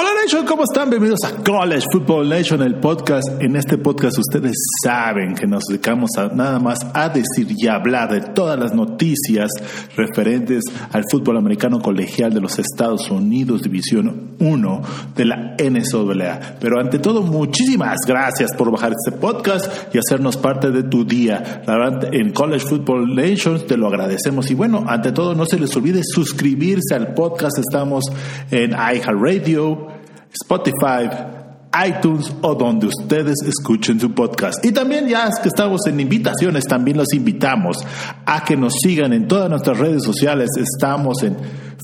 Hola Nation, ¿cómo están? Bienvenidos a College Football Nation, el podcast. En este podcast ustedes saben que nos dedicamos a nada más a decir y hablar de todas las noticias referentes al fútbol americano colegial de los Estados Unidos, División 1 de la NCAA. Pero ante todo, muchísimas gracias por bajar este podcast y hacernos parte de tu día. La verdad, en College Football Nation te lo agradecemos. Y bueno, ante todo, no se les olvide suscribirse al podcast. Estamos en iHeartRadio, Spotify, iTunes o donde ustedes escuchen su podcast. Y también ya es que estamos en invitaciones, también los invitamos a que nos sigan en todas nuestras redes sociales. Estamos en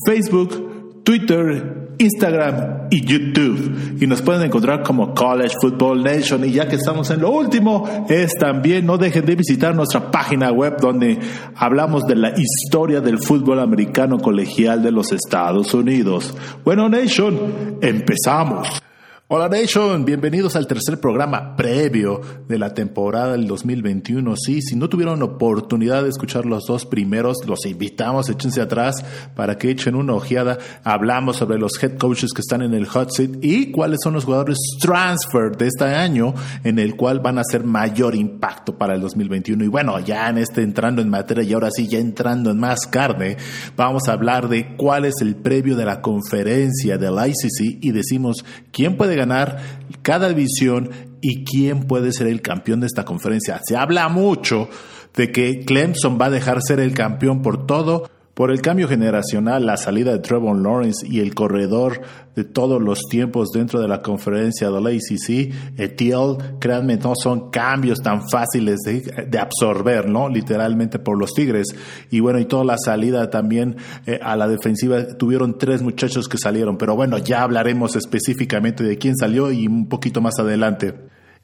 Facebook, Twitter, Instagram y YouTube. Y nos pueden encontrar como College Football Nation. Y ya que estamos en lo último, es también no dejen de visitar nuestra página web donde hablamos de la historia del fútbol americano colegial de los Estados Unidos. Bueno, Nation, empezamos. Hola Nation, bienvenidos al tercer programa previo de la temporada del 2021. Sí, si no tuvieron oportunidad de escuchar los dos primeros, los invitamos, échense atrás para que echen una ojeada. Hablamos sobre los head coaches que están en el hot seat y cuáles son los jugadores transfer de este año en el cual van a ser mayor impacto para el 2021. Y bueno, ya en este entrando en materia y ahora sí ya entrando en más carne, vamos a hablar de cuál es el previo de la conferencia del ICC y decimos quién puede ganar cada división y quién puede ser el campeón de esta conferencia. Se habla mucho de que Clemson va a dejar ser el campeón por todo, por el cambio generacional, la salida de Trevor Lawrence y el corredor de todos los tiempos dentro de la conferencia de la ACC, Etiel, créanme, no son cambios tan fáciles de, absorber, ¿no? Literalmente por los Tigres. Y bueno, y toda la salida también eh, a la defensiva, tuvieron tres muchachos que salieron, pero bueno, ya hablaremos específicamente de quién salió y un poquito más adelante.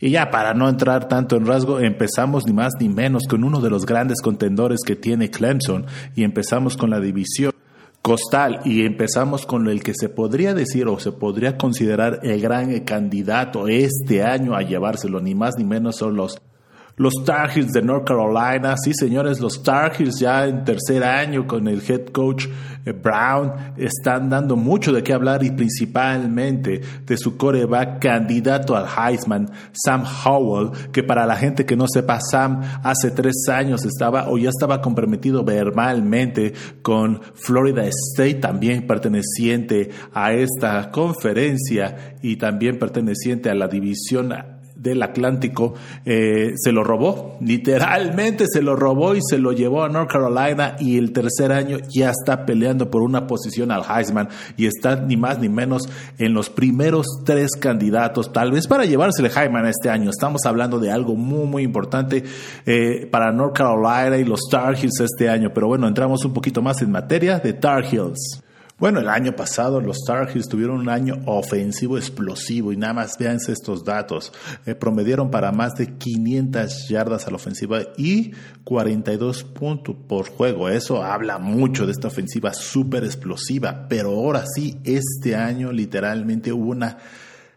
Y ya para no entrar tanto en rasgo, empezamos ni más ni menos con uno de los grandes contendores que tiene Clemson y empezamos con la división costal y empezamos con el que se podría decir o se podría considerar el gran candidato este año a llevárselo, ni más ni menos son los los Tar Heels de North Carolina, sí señores, los Tar Heels ya en tercer año con el head coach Brown están dando mucho de qué hablar y principalmente de su coreback candidato al Heisman, Sam Howell, que para la gente que no sepa, Sam hace tres años estaba o ya estaba comprometido verbalmente con Florida State, también perteneciente a esta conferencia y también perteneciente a la división del Atlántico eh, se lo robó, literalmente se lo robó y se lo llevó a North Carolina y el tercer año ya está peleando por una posición al Heisman y está ni más ni menos en los primeros tres candidatos, tal vez para llevarse el Heisman este año. Estamos hablando de algo muy, muy importante eh, para North Carolina y los Tar Heels este año, pero bueno, entramos un poquito más en materia de Tar Heels. Bueno, el año pasado los Tar Heels tuvieron un año ofensivo explosivo y nada más véanse estos datos. Eh, promedieron para más de 500 yardas a la ofensiva y 42 puntos por juego. Eso habla mucho de esta ofensiva súper explosiva. Pero ahora sí, este año literalmente hubo una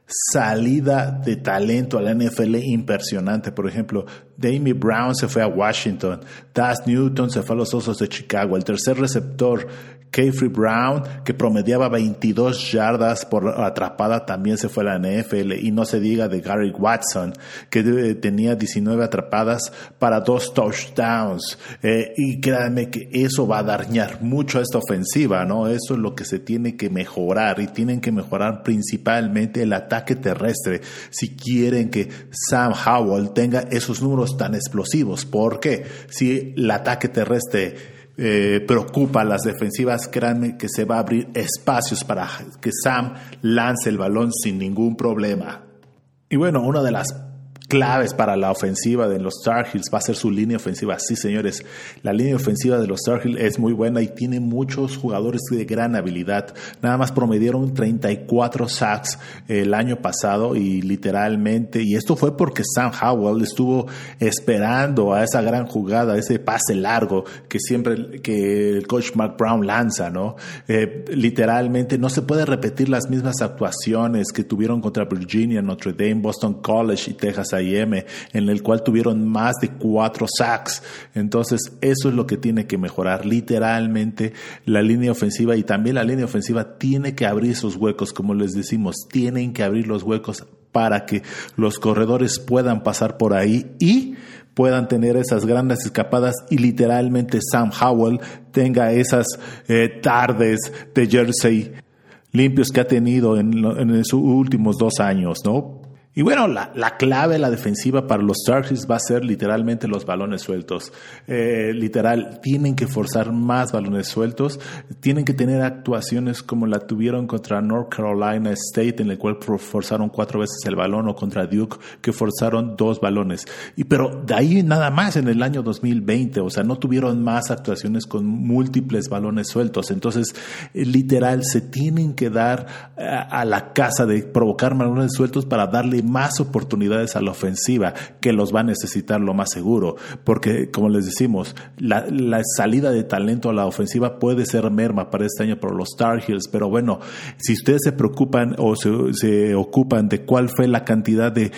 salida de talento a la NFL impresionante. Por ejemplo, Damie Brown se fue a Washington, Das Newton se fue a los Osos de Chicago, el tercer receptor Kayfree Brown, que promediaba 22 yardas por atrapada, también se fue a la NFL. Y no se diga de Gary Watson, que tenía 19 atrapadas para dos touchdowns. Eh, y créanme que eso va a dañar mucho a esta ofensiva, ¿no? Eso es lo que se tiene que mejorar. Y tienen que mejorar principalmente el ataque terrestre si quieren que Sam Howell tenga esos números tan explosivos. Porque si el ataque terrestre eh, preocupa a las defensivas, créanme que se va a abrir espacios para que Sam lance el balón sin ningún problema. Y bueno, una de las claves para la ofensiva de los Tar Heels va a ser su línea ofensiva. Sí, señores, la línea ofensiva de los Tar Heels es muy buena y tiene muchos jugadores de gran habilidad. Nada más promedieron 34 sacks el año pasado y literalmente, y esto fue porque Sam Howell estuvo esperando a esa gran jugada, ese pase largo que siempre que el coach Mark Brown lanza, ¿no? Eh, literalmente no se puede repetir las mismas actuaciones que tuvieron contra Virginia, Notre Dame, Boston College y Texas En el cual tuvieron más de cuatro sacks. Entonces, eso es lo que tiene que mejorar. Literalmente, la línea ofensiva y también la línea ofensiva tiene que abrir esos huecos, como les decimos, tienen que abrir los huecos para que los corredores puedan pasar por ahí y puedan tener esas grandes escapadas y literalmente Sam Howell tenga esas eh, tardes de jersey limpios que ha tenido en, en sus últimos dos años, ¿no? Y bueno, la, la, clave, la defensiva para los Starkers va a ser literalmente los balones sueltos. Eh, literal, tienen que forzar más balones sueltos, tienen que tener actuaciones como la tuvieron contra North Carolina State, en el cual forzaron cuatro veces el balón, o contra Duke, que forzaron dos balones. Y pero de ahí nada más en el año 2020, o sea, no tuvieron más actuaciones con múltiples balones sueltos. Entonces, eh, literal, se tienen que dar eh, a la casa de provocar balones sueltos para darle más oportunidades a la ofensiva que los va a necesitar lo más seguro, porque como les decimos, la, salida de talento a la ofensiva puede ser merma para este año por los Star Heels, pero bueno, si ustedes se preocupan o se, se ocupan de cuál fue la cantidad de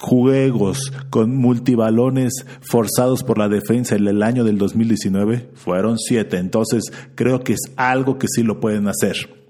juegos con multibalones forzados por la defensa en el año del 2019 fueron siete. Entonces creo que es algo que sí lo pueden hacer.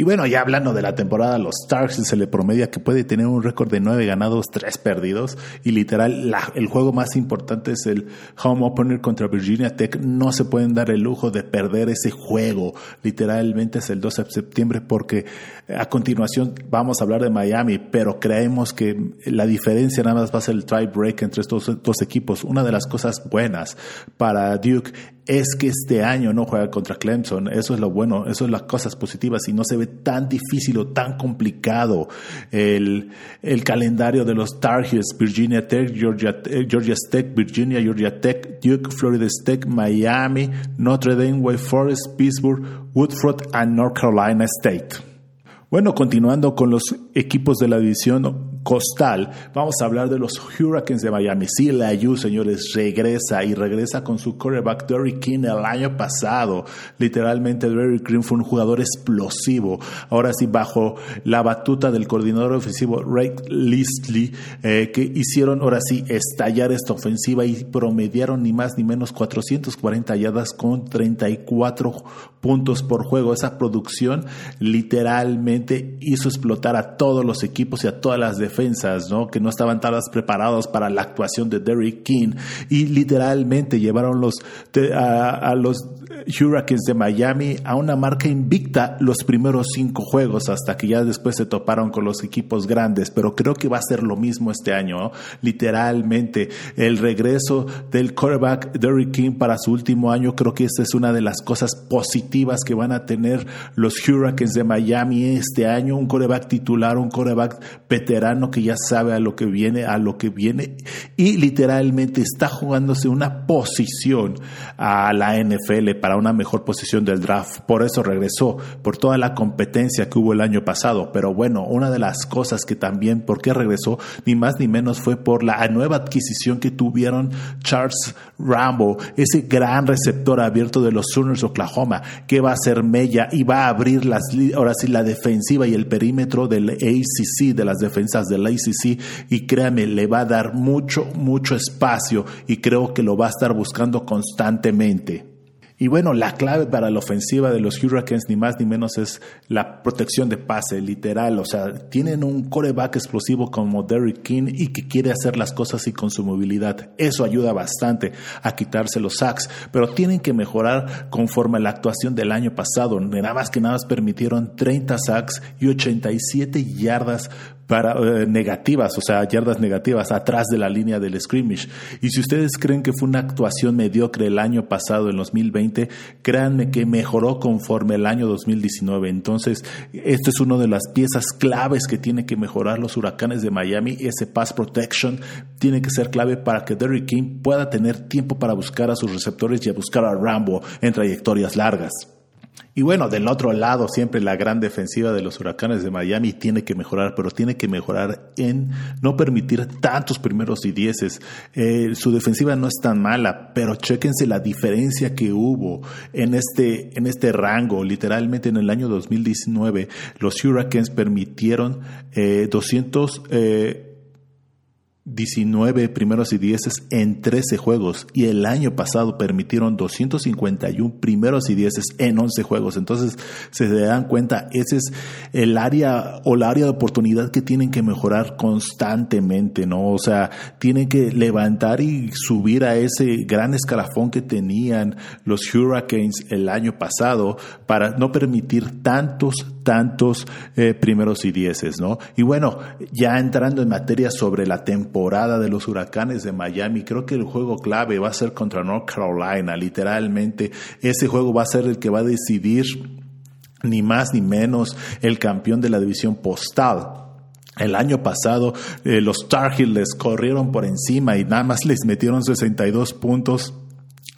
Y bueno, ya hablando de la temporada, los Stars se le promedia que puede tener un récord de nueve ganados, tres perdidos. Y literal, el juego más importante es el home opener contra Virginia Tech. No se pueden dar el lujo de perder ese juego. Literalmente es el 12 de septiembre porque a continuación vamos a hablar de Miami, pero creemos que la diferencia nada más va a ser el tie break entre estos dos equipos. Una de las cosas buenas para Duke es que este año no juega contra Clemson. Eso es lo bueno, eso es las cosas positivas y no se ve tan difícil o tan complicado el, el calendario de los Tar Heels, Virginia Tech, Georgia, eh, Georgia Tech, Virginia, Georgia Tech, Duke, Florida State, Miami, Notre Dame, Wake Forest, Pittsburgh, Woodford and North Carolina State. Bueno, continuando con los equipos de la división costal, vamos a hablar de los Hurricanes de Miami. Sí, la U, señores, regresa y regresa con su quarterback Derrick King el año pasado. Literalmente, Derrick King fue un jugador explosivo. Ahora sí, bajo la batuta del coordinador ofensivo Ray Listley, eh, que hicieron ahora sí estallar esta ofensiva y promediaron ni más ni menos 440 yardas con 34 puntos por juego. Esa producción literalmente hizo explotar a todos los equipos y a todas las defensas, ¿no? Que no estaban todas preparados para la actuación de Derrick King y literalmente llevaron los, a, los Hurricanes de Miami a una marca invicta los primeros cinco juegos hasta que ya después se toparon con los equipos grandes, pero creo que va a ser lo mismo este año, literalmente el regreso del quarterback Derrick King para su último año, creo que esta es una de las cosas positivas que van a tener los Hurricanes de Miami este año, un quarterback titular, un quarterback veterano que ya sabe a lo que viene, a lo que viene y literalmente está jugándose una posición a la NFL para una mejor posición del draft. Por eso regresó, por toda la competencia que hubo el año pasado. Pero bueno, una de las cosas que también, ¿por qué regresó? Ni más ni menos fue por la nueva adquisición que tuvieron Charles Rambo, ese gran receptor abierto de los Sooners Oklahoma, que va a ser mella y va a abrir las, ahora sí la defensiva y el perímetro del ACC, de las defensas del ACC y créame, le va a dar mucho, mucho espacio y creo que lo va a estar buscando constantemente. Y bueno, la clave para la ofensiva de los Hurricanes ni más ni menos es la protección de pase, literal. O sea, tienen un coreback explosivo como Derrick King y que quiere hacer las cosas y con su movilidad. Eso ayuda bastante a quitarse los sacks, pero tienen que mejorar conforme a la actuación del año pasado. Nada más que nada más permitieron 30 sacks y 87 yardas para, eh, negativas, o sea, yardas negativas atrás de la línea del scrimmage. Y si ustedes creen que fue una actuación mediocre el año pasado, en 2020, créanme que mejoró conforme el año 2019. Entonces, esto es una de las piezas claves que tiene que mejorar los huracanes de Miami. Ese pass protection tiene que ser clave para que Derrick King pueda tener tiempo para buscar a sus receptores y a buscar a Rambo en trayectorias largas. Y bueno, del otro lado, siempre la gran defensiva de los huracanes de Miami tiene que mejorar, pero tiene que mejorar en no permitir tantos primeros y dieces. Eh, su defensiva no es tan mala, pero chéquense la diferencia que hubo en este, en este rango. Literalmente en el año 2019, los Hurricanes permitieron eh, 200, 19 primeros y dieces en 13 juegos y el año pasado permitieron 251 primeros y dieces en 11 juegos. Entonces se dan cuenta, ese es el área o la área de oportunidad que tienen que mejorar constantemente, ¿no? O sea, tienen que levantar y subir a ese gran escalafón que tenían los Hurricanes el año pasado para no permitir tantos, tantos eh, primeros y dieces, ¿no? Y bueno, ya entrando en materia sobre la temporada de los huracanes de Miami, creo que el juego clave va a ser contra North Carolina, literalmente ese juego va a ser el que va a decidir ni más ni menos el campeón de la división postal. El año pasado eh, los Tar Heels les corrieron por encima y nada más les metieron 62 puntos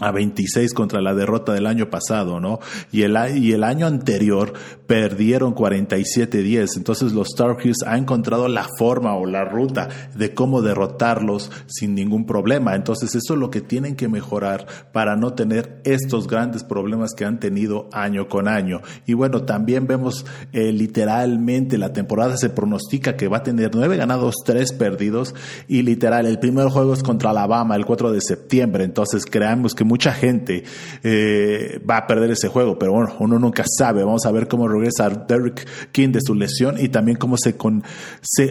a 26 contra la derrota del año pasado, ¿no? Y el, y el año anterior perdieron 47-10. Entonces los Star Heels han encontrado la forma o la ruta de cómo derrotarlos sin ningún problema. Entonces eso es lo que tienen que mejorar para no tener estos grandes problemas que han tenido año con año. Y bueno, también vemos eh, literalmente la temporada se pronostica que va a tener nueve ganados, tres perdidos. Y literal, el primer juego es contra Alabama el 4 de septiembre. Entonces creamos que mucha gente eh, va a perder ese juego, pero bueno, uno nunca sabe. Vamos a ver cómo regresa Derrick King de su lesión y también cómo se,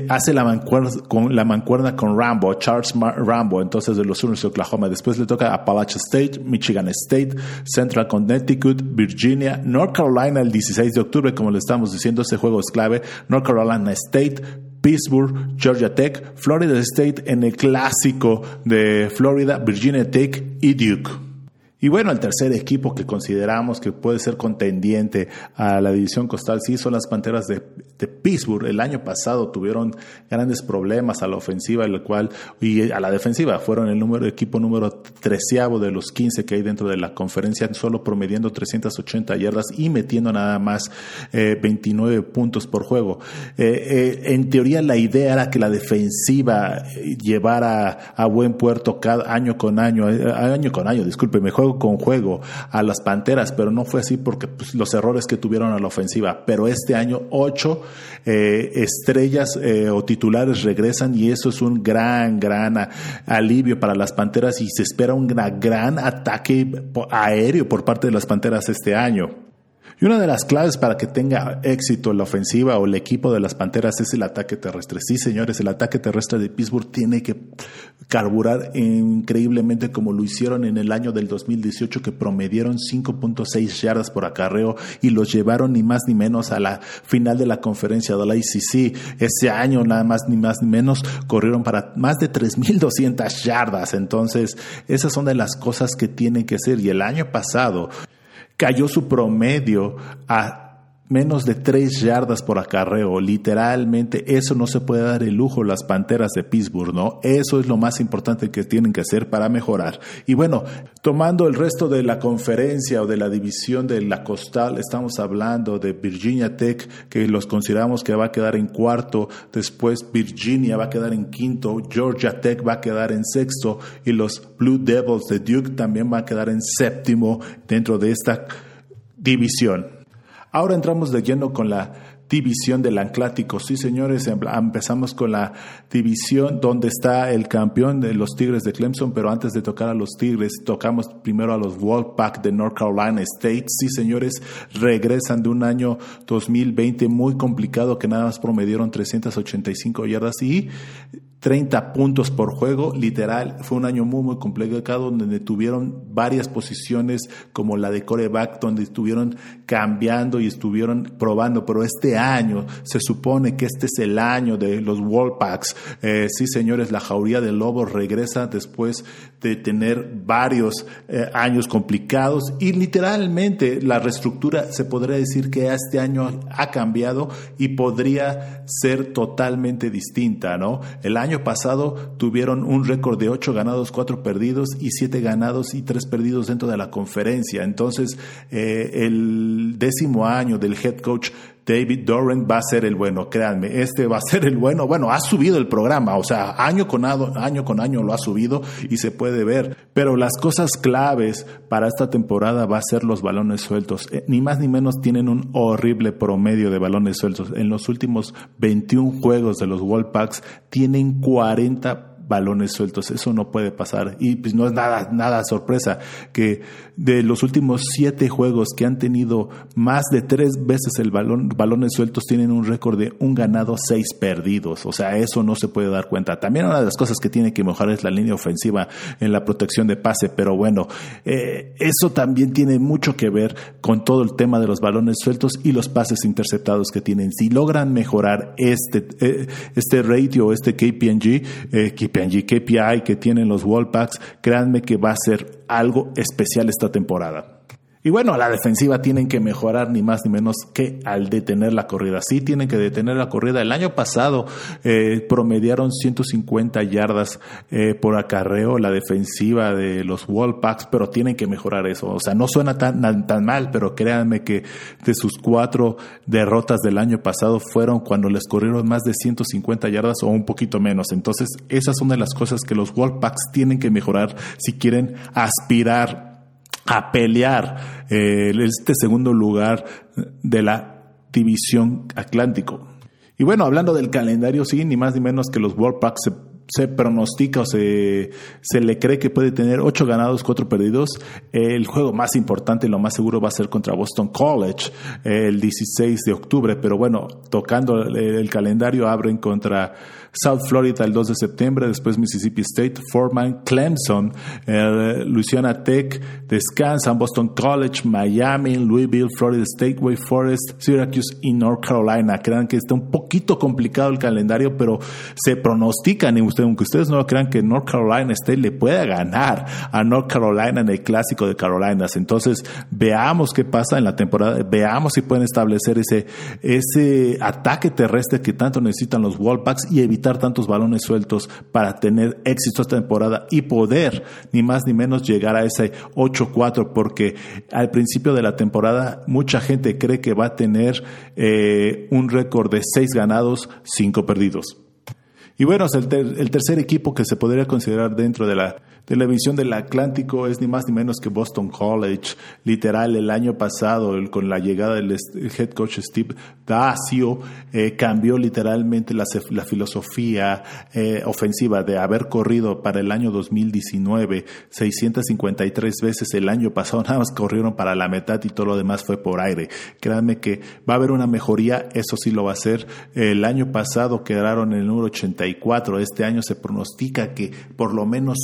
hace la mancuerna, con, la mancuerna con Rambo, Charles Rambo, entonces de los Sooners de Oklahoma. Después le toca Appalachia State, Michigan State, Central Connecticut, Virginia, North Carolina el 16 de octubre, como le estamos diciendo, ese juego es clave. North Carolina State, Pittsburgh, Georgia Tech, Florida State en el clásico de Florida, Virginia Tech y Duke. Y bueno, el tercer equipo que consideramos que puede ser contendiente a la división costal sí son las Panteras de, Pittsburgh. El año pasado tuvieron grandes problemas a la ofensiva, el cual, y a la defensiva, fueron el número, equipo número treceavo de los 15 que hay dentro de la conferencia, solo promediando 380 yardas y metiendo nada más 29 eh, puntos por juego. Eh, eh, en teoría la idea era que la defensiva llevara a buen puerto cada año con año, año con año, disculpe, mejor con juego a las Panteras, pero no fue así porque pues, los errores que tuvieron a la ofensiva. Pero este año ocho eh, estrellas eh, o titulares regresan y eso es un gran, gran alivio para las Panteras y se espera un gran ataque aéreo por parte de las Panteras este año. Y una de las claves para que tenga éxito la ofensiva o el equipo de las Panteras es el ataque terrestre. Sí, señores, el ataque terrestre de Pittsburgh tiene que carburar increíblemente como lo hicieron en el año del 2018 que promedieron 5.6 yardas por acarreo y los llevaron ni más ni menos a la final de la conferencia de la ICC. Ese año nada más ni más ni menos corrieron para más de 3.200 yardas. Entonces, esas son de las cosas que tienen que ser. Y el año pasado cayó su promedio a menos de tres yardas por acarreo. Literalmente, eso no se puede dar el lujo las Panteras de Pittsburgh, ¿no? Eso es lo más importante que tienen que hacer para mejorar. Y bueno, tomando el resto de la conferencia o de la división de la costal, estamos hablando de Virginia Tech, que los consideramos que va a quedar en cuarto, después Virginia va a quedar en quinto, Georgia Tech va a quedar en sexto y los Blue Devils de Duke también va a quedar en séptimo dentro de esta división. Ahora entramos de lleno con la división del Anclático. Sí, señores, em, empezamos con la división donde está el campeón de los Tigres de Clemson, pero antes de tocar a los Tigres, tocamos primero a los Wolfpack de North Carolina State. Sí, señores, regresan de un año 2020 muy complicado que nada más promedieron 385 yardas y 30 puntos por juego, literal, fue un año muy, muy complicado donde tuvieron varias posiciones como la de coreback, donde estuvieron cambiando y estuvieron probando, pero este año se supone que este es el año de los Wolfpacks. Eh, sí, señores, la jauría de lobos regresa después de tener varios eh, años complicados y literalmente la reestructura se podría decir que este año ha cambiado y podría ser totalmente distinta, ¿no? El año año pasado tuvieron un récord de 8 ganados, 4 perdidos y 7 ganados y 3 perdidos dentro de la conferencia. Entonces, eh, el décimo año del head coach David Doran va a ser el bueno, créanme, este va a ser el bueno. Bueno, ha subido el programa, o sea, año con año, con año lo ha subido y se puede ver. Pero las cosas claves para esta temporada va a ser los balones sueltos. Eh, ni más ni menos tienen un horrible promedio de balones sueltos. En los últimos 21 juegos de los Wolfpacks tienen 40 balones sueltos. Eso no puede pasar. Y pues no es nada, nada sorpresa que de los últimos siete juegos que han tenido más de tres veces el balón, balones sueltos tienen un récord de un ganado, seis perdidos. O sea, eso no se puede dar cuenta. También una de las cosas que tiene que mejorar es la línea ofensiva en la protección de pase. Pero bueno, eh, eso también tiene mucho que ver con todo el tema de los balones sueltos y los pases interceptados que tienen. Si logran mejorar este, eh, este ratio, este KPNG, eh, KPNG, KPI que tienen los Wallpacks, créanme que va a ser algo especial esta temporada. Y bueno, la defensiva tienen que mejorar ni más ni menos que al detener la corrida. Sí tienen que detener la corrida. El año pasado eh, promediaron 150 yardas eh, por acarreo la defensiva de los Wallpacks, pero tienen que mejorar eso. O sea, no suena tan, tan mal, pero créanme que de sus cuatro derrotas del año pasado fueron cuando les corrieron más de 150 yardas o un poquito menos. Entonces, esas son de las cosas que los Wallpacks tienen que mejorar si quieren aspirar a pelear eh, este segundo lugar de la división Atlántico. Y bueno, hablando del calendario, sí, ni más ni menos que los World Packs se pronostica o se, se le cree que puede tener ocho ganados, cuatro perdidos. El juego más importante y lo más seguro va a ser contra Boston College el 16 de octubre, pero bueno, tocando el, calendario, abren contra South Florida el 2 de septiembre, después Mississippi State, Foreman, Clemson, Louisiana Tech, descansan Boston College, Miami, Louisville, Florida State, Way Forest, Syracuse y North Carolina. Crean que está un poquito complicado el calendario, pero se pronostican y aunque ustedes no crean, que North Carolina State le pueda ganar a North Carolina en el clásico de Carolinas. Entonces, veamos qué pasa en la temporada, veamos si pueden establecer ese, ese ataque terrestre que tanto necesitan los Wallbacks y evitar tantos balones sueltos para tener éxito esta temporada y poder, ni más ni menos, llegar a ese 8-4, porque al principio de la temporada mucha gente cree que va a tener eh, un récord de 6 ganados, 5 perdidos. Y bueno, el, el tercer equipo que se podría considerar dentro de la Televisión del Atlántico es ni más ni menos que Boston College. Literal, el año pasado, con la llegada del head coach Steve Dacio, eh, cambió literalmente la, filosofía eh, ofensiva de haber corrido para el año 2019 653 veces. El año pasado nada más corrieron para la mitad y todo lo demás fue por aire. Créanme que va a haber una mejoría, eso sí lo va a hacer. El año pasado quedaron en el número 84. Este año se pronostica que por lo menos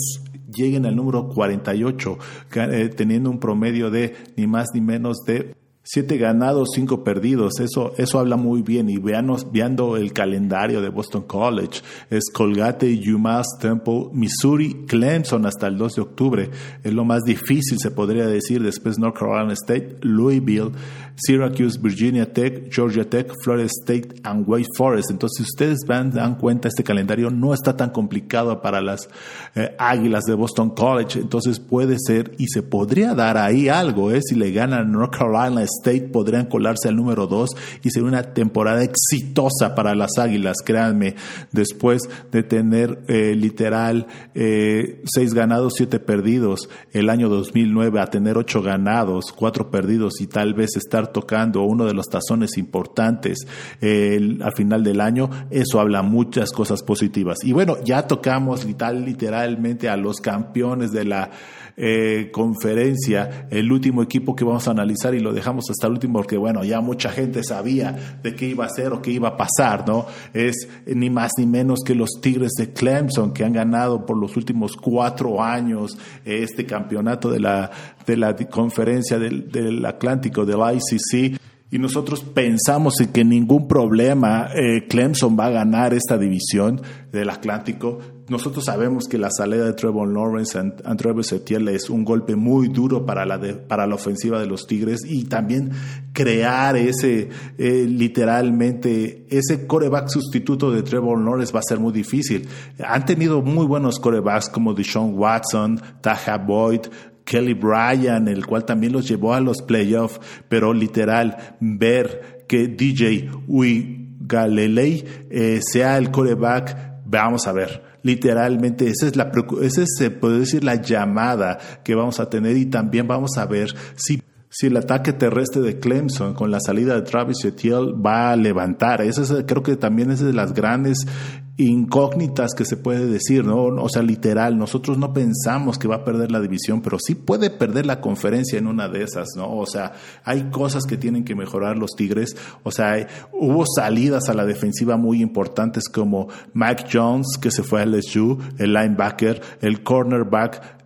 lleguen al número 48, eh, teniendo un promedio de ni más ni menos de Siete ganados, cinco perdidos. Eso, eso habla muy bien. Y veanos, viendo el calendario de Boston College, es Colgate, UMass, Temple, Missouri, Clemson hasta el 2 de octubre. Es lo más difícil, se podría decir. Después North Carolina State, Louisville, Syracuse, Virginia Tech, Georgia Tech, Florida State and Wake Forest. Entonces, si ustedes van, dan cuenta, este calendario no está tan complicado para las eh, Águilas de Boston College. Entonces, puede ser y se podría dar ahí algo, ¿eh? Si le ganan North Carolina State podrían colarse al número 2 y ser una temporada exitosa para las Águilas, créanme, después de tener eh, literal eh, seis ganados, siete perdidos el año 2009 a tener ocho ganados, cuatro perdidos y tal vez estar tocando uno de los tazones importantes eh, al final del año, eso habla muchas cosas positivas. Y bueno, ya tocamos literalmente a los campeones de la eh, conferencia, el último equipo que vamos a analizar y lo dejamos hasta el último porque, bueno, ya mucha gente sabía de qué iba a ser o qué iba a pasar, ¿no? Es ni más ni menos que los Tigres de Clemson que han ganado por los últimos cuatro años este campeonato de la, de la conferencia del, del Atlántico, del ICC y nosotros pensamos que ningún problema eh, Clemson va a ganar esta división del Atlántico. Nosotros sabemos que la salida de Trevor Lawrence a Travis Etienne es un golpe muy duro para la, para la ofensiva de los Tigres y también crear ese, eh, literalmente, ese coreback sustituto de Trevor Lawrence va a ser muy difícil. Han tenido muy buenos corebacks como Deshaun Watson, Taja Boyd, Kelly Bryan, el cual también los llevó a los playoffs, pero literal, ver que DJ Ui Galilei eh, sea el coreback, vamos a ver. Literalmente, esa es la, esa se puede decir la llamada que vamos a tener y también vamos a ver si si el ataque terrestre de Clemson con la salida de Travis Etienne va a levantar. Eso es, creo que también es de las grandes incógnitas que se puede decir, ¿no? O sea, literal, nosotros no pensamos que va a perder la división, pero sí puede perder la conferencia en una de esas, ¿no? O sea, hay cosas que tienen que mejorar los Tigres, o sea, hubo salidas a la defensiva muy importantes como Mike Jones, que se fue a LSU, el linebacker, el cornerback,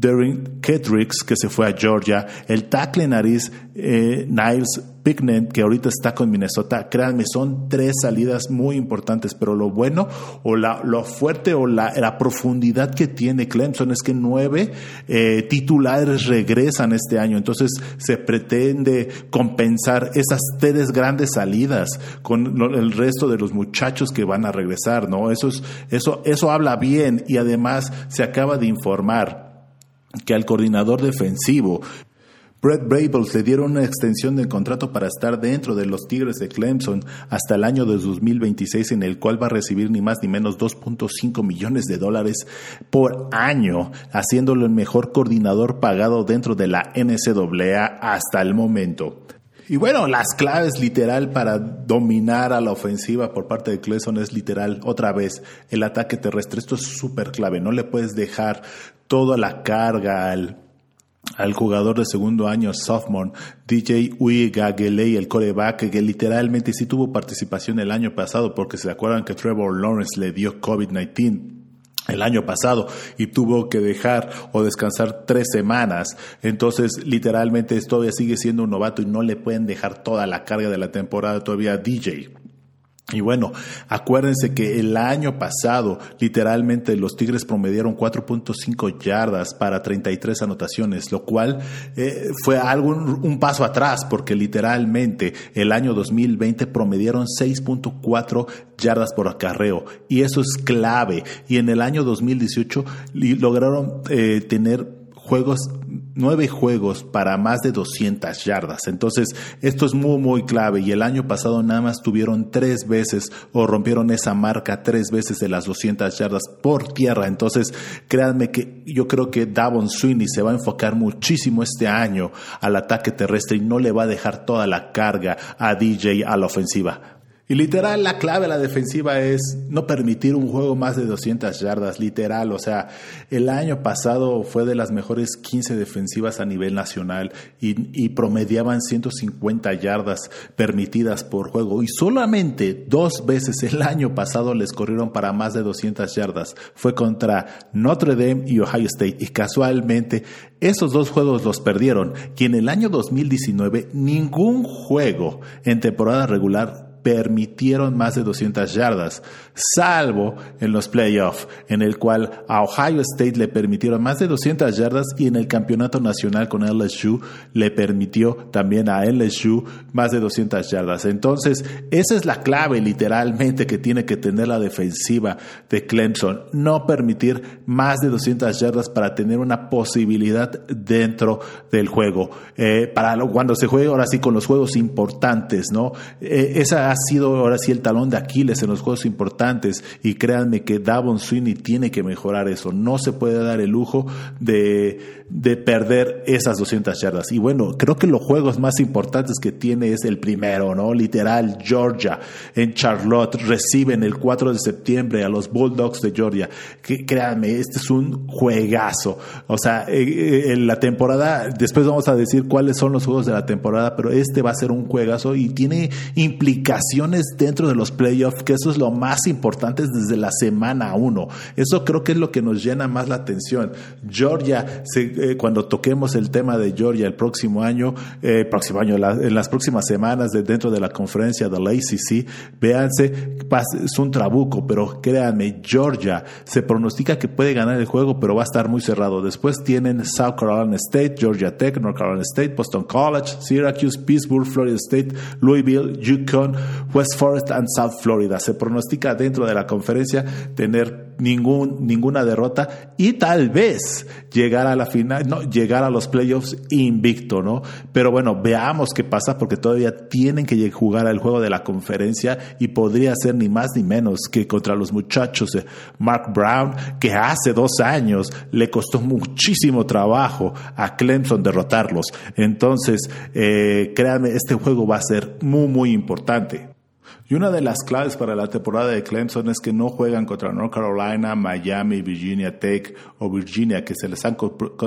Darren Kendricks, que se fue a Georgia, el tackle nariz eh, Niles Picknett, que ahorita está con Minnesota, créanme, son tres salidas muy importantes, pero lo bueno o la, lo fuerte o la, la profundidad que tiene Clemson es que nueve eh, titulares regresan este año, entonces se pretende compensar esas tres grandes salidas con el resto de los muchachos que van a regresar, ¿no? Eso, es, eso, eso habla bien y además se acaba de informar que al coordinador defensivo Brett Brables le dieron una extensión del contrato para estar dentro de los Tigres de Clemson hasta el año de 2026, en el cual va a recibir ni más ni menos 2.5 millones de dólares por año, haciéndolo el mejor coordinador pagado dentro de la NCAA hasta el momento. Y bueno, las claves literal para dominar a la ofensiva por parte de Clemson es literal, otra vez, el ataque terrestre. Esto es súper clave. No le puedes dejar toda la carga al al jugador de segundo año, sophomore, DJ Uigagelei, el coreback, que literalmente sí tuvo participación el año pasado, porque se acuerdan que Trevor Lawrence le dio COVID-19 el año pasado y tuvo que dejar o descansar tres semanas. Entonces, literalmente todavía sigue siendo un novato y no le pueden dejar toda la carga de la temporada todavía a DJ. Y bueno, acuérdense que el año pasado, literalmente, los Tigres promediaron 4.5 yardas para 33 anotaciones, lo cual eh, fue algo, un paso atrás, porque literalmente el año 2020 promediaron 6.4 yardas por acarreo, y eso es clave. Y en el año 2018 lograron eh, tener juegos, nueve juegos para más de 200 yardas. Entonces, esto es muy, muy clave. Y el año pasado nada más tuvieron tres veces o rompieron esa marca tres veces de las 200 yardas por tierra. Entonces, créanme que yo creo que Davon Sweeney se va a enfocar muchísimo este año al ataque terrestre y no le va a dejar toda la carga a DJ a la ofensiva. Y literal, la clave de la defensiva es no permitir un juego más de 200 yardas, literal. O sea, el año pasado fue de las mejores 15 defensivas a nivel nacional y, promediaban 150 yardas permitidas por juego. Y solamente dos veces el año pasado les corrieron para más de 200 yardas. Fue contra Notre Dame y Ohio State. Y casualmente esos dos juegos los perdieron. Y en el año 2019 ningún juego en temporada regular permitieron más de 200 yardas, salvo en los playoffs, en el cual a Ohio State le permitieron más de 200 yardas y en el campeonato nacional con LSU le permitió también a LSU más de 200 yardas. Entonces, esa es la clave literalmente que tiene que tener la defensiva de Clemson, no permitir más de 200 yardas para tener una posibilidad dentro del juego. Eh, para cuando se juegue ahora sí con los juegos importantes, ¿no? Eh, esa ha sido ahora sí el talón de Aquiles en los juegos importantes y créanme que Davon Sweeney tiene que mejorar eso. No se puede dar el lujo de, de perder esas 200 yardas. Y bueno, creo que los juegos más importantes que tiene es el primero, ¿no? Literal, Georgia en Charlotte reciben el 4 de septiembre a los Bulldogs de Georgia. Créanme, este es un juegazo. O sea, eh, eh, en la temporada, después vamos a decir cuáles son los juegos de la temporada, pero este va a ser un juegazo y tiene implicaciones dentro de los playoffs, que eso es lo más importante desde la semana uno. Eso creo que es lo que nos llena más la atención. Georgia, eh, cuando toquemos el tema de Georgia el próximo año, eh, próximo año, en las próximas semanas de, dentro de la conferencia de la ACC, véanse, es un trabuco, pero créanme, Georgia se pronostica que puede ganar el juego, pero va a estar muy cerrado. Después tienen South Carolina State, Georgia Tech, North Carolina State, Boston College, Syracuse, Pittsburgh, Florida State, Louisville, Yukon, West Forest and South Florida. Se pronostica dentro de la conferencia tener ningún, ninguna derrota y tal vez llegar a la final, no, llegar a los playoffs invicto, ¿no? Pero bueno, veamos qué pasa porque todavía tienen que jugar al juego de la conferencia y podría ser ni más ni menos que contra los muchachos de Mark Brown, que hace dos años le costó muchísimo trabajo a Clemson derrotarlos. Entonces, eh, créanme, este juego va a ser muy, muy importante. Y una de las claves para la temporada de Clemson es que no juegan contra North Carolina, Miami, Virginia Tech o Virginia, que se les han,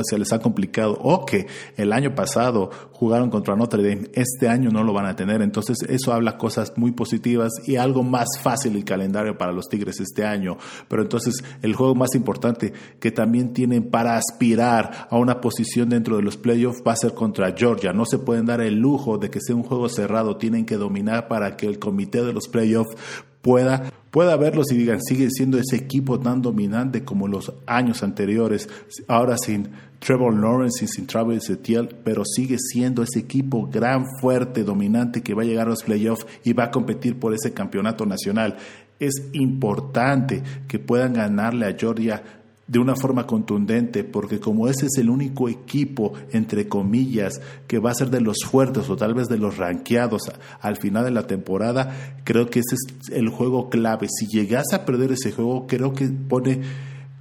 se les ha complicado, o que el año pasado jugaron contra Notre Dame. Este año no lo van a tener. Entonces, eso habla cosas muy positivas y algo más fácil el calendario para los Tigres este año. Pero entonces, el juego más importante que también tienen para aspirar a una posición dentro de los playoffs va a ser contra Georgia. No se pueden dar el lujo de que sea un juego cerrado. Tienen que dominar para que el comité los playoffs pueda, pueda verlos y digan, sigue siendo ese equipo tan dominante como los años anteriores, ahora sin Trevor Lawrence y sin Travis Etienne, pero sigue siendo ese equipo gran, fuerte, dominante que va a llegar a los playoffs y va a competir por ese campeonato nacional. Es importante que puedan ganarle a Georgia de una forma contundente, porque como ese es el único equipo, entre comillas, que va a ser de los fuertes o tal vez de los ranqueados al final de la temporada, creo que ese es el juego clave. Si llegase a perder ese juego, creo que pone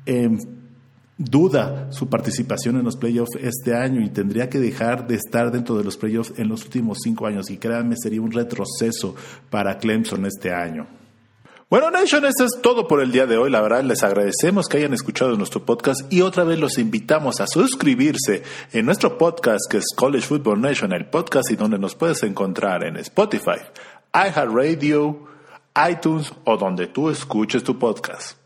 en duda su participación en los playoffs este año y tendría que dejar de estar dentro de los playoffs en los últimos cinco años. Y créanme, sería un retroceso para Clemson este año. Bueno, Nation, esto es todo por el día de hoy. La verdad, les agradecemos que hayan escuchado nuestro podcast y otra vez los invitamos a suscribirse en nuestro podcast que es College Football Nation, el podcast y donde nos puedes encontrar en Spotify, iHeartRadio, iTunes o donde tú escuches tu podcast.